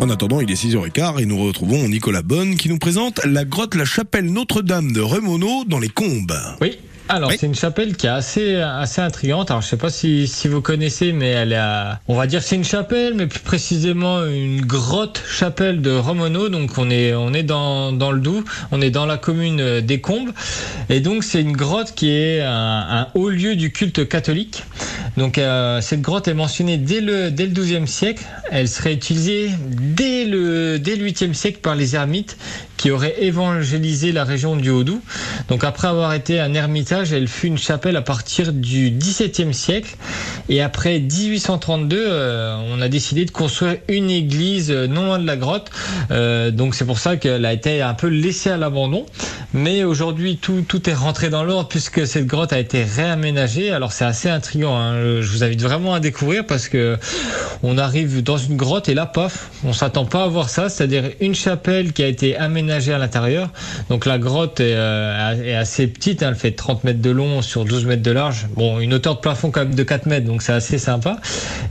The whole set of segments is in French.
En attendant, il est 6h15 et nous retrouvons Nicolas Bonne qui nous présente la grotte La Chapelle Notre-Dame de Remono dans les Combes. Oui. Alors Oui. c'est une chapelle qui est assez assez intrigante. Alors je sais pas si, si vous connaissez, mais elle est, à- on va dire que c'est une chapelle, mais plus précisément une grotte chapelle de Romono. Donc on est on est dans dans le Doubs, on est dans la commune euh, des Combes, et donc c'est une grotte qui est un, un haut lieu du culte catholique. Donc euh, cette grotte est mentionnée dès le dès le XIIe siècle. Elle serait utilisée dès le dès le 8e siècle par les ermites qui auraient évangélisé la région du Haut-Doubs. Donc après avoir été un ermitage, elle fut une chapelle à partir du XVIIe siècle. Et après 1832, euh, on a décidé de construire une église euh, non loin de la grotte. Donc c'est pour ça qu'elle a été un peu laissée à l'abandon. Mais aujourd'hui, tout, tout est rentré dans l'ordre puisque cette grotte a été réaménagée. Alors c'est assez intriguant. hein. Je vous invite vraiment à découvrir parce que on arrive dans une grotte et là, paf, on s'attend pas à voir ça. C'est-à-dire une chapelle qui a été aménagée à l'intérieur. Donc la grotte est, euh, assez petite. hein. Elle fait 30 mètres de long sur 12 mètres de large. Bon, une hauteur de plafond quand même de 4 mètres, donc c'est assez sympa.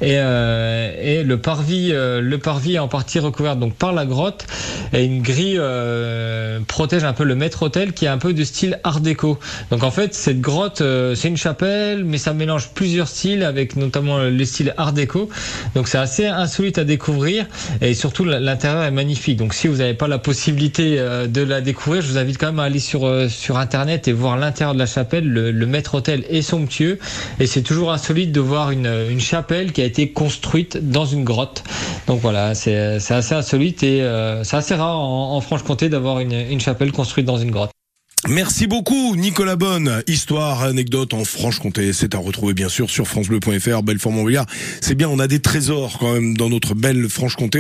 Et, euh, le parvis, euh, le parvis est en partie recouvert donc par la grotte et une grille euh, protège un peu le maître hôtel qui est un peu de style art déco. Donc en fait cette grotte euh, c'est une chapelle mais ça mélange plusieurs styles avec notamment le style art déco. Donc c'est assez insolite à découvrir et surtout l'intérieur est magnifique. Donc si vous n'avez pas la possibilité euh, de la découvrir, je vous invite quand même à aller sur euh, sur internet et voir l'intérieur de la chapelle. Le, le maître hôtel est somptueux et c'est toujours insolite de voir une chapelle qui a été construite dans une grotte. Donc voilà, c'est assez insolite et euh, c'est assez rare en, Franche-Comté d'avoir une chapelle construite dans une grotte. Merci beaucoup Nicolas Bonne. Histoire, anecdote en Franche-Comté, c'est à retrouver bien sûr sur francebleu.fr, Belfort-Montbéliard. C'est bien, on a des trésors quand même dans notre belle Franche-Comté.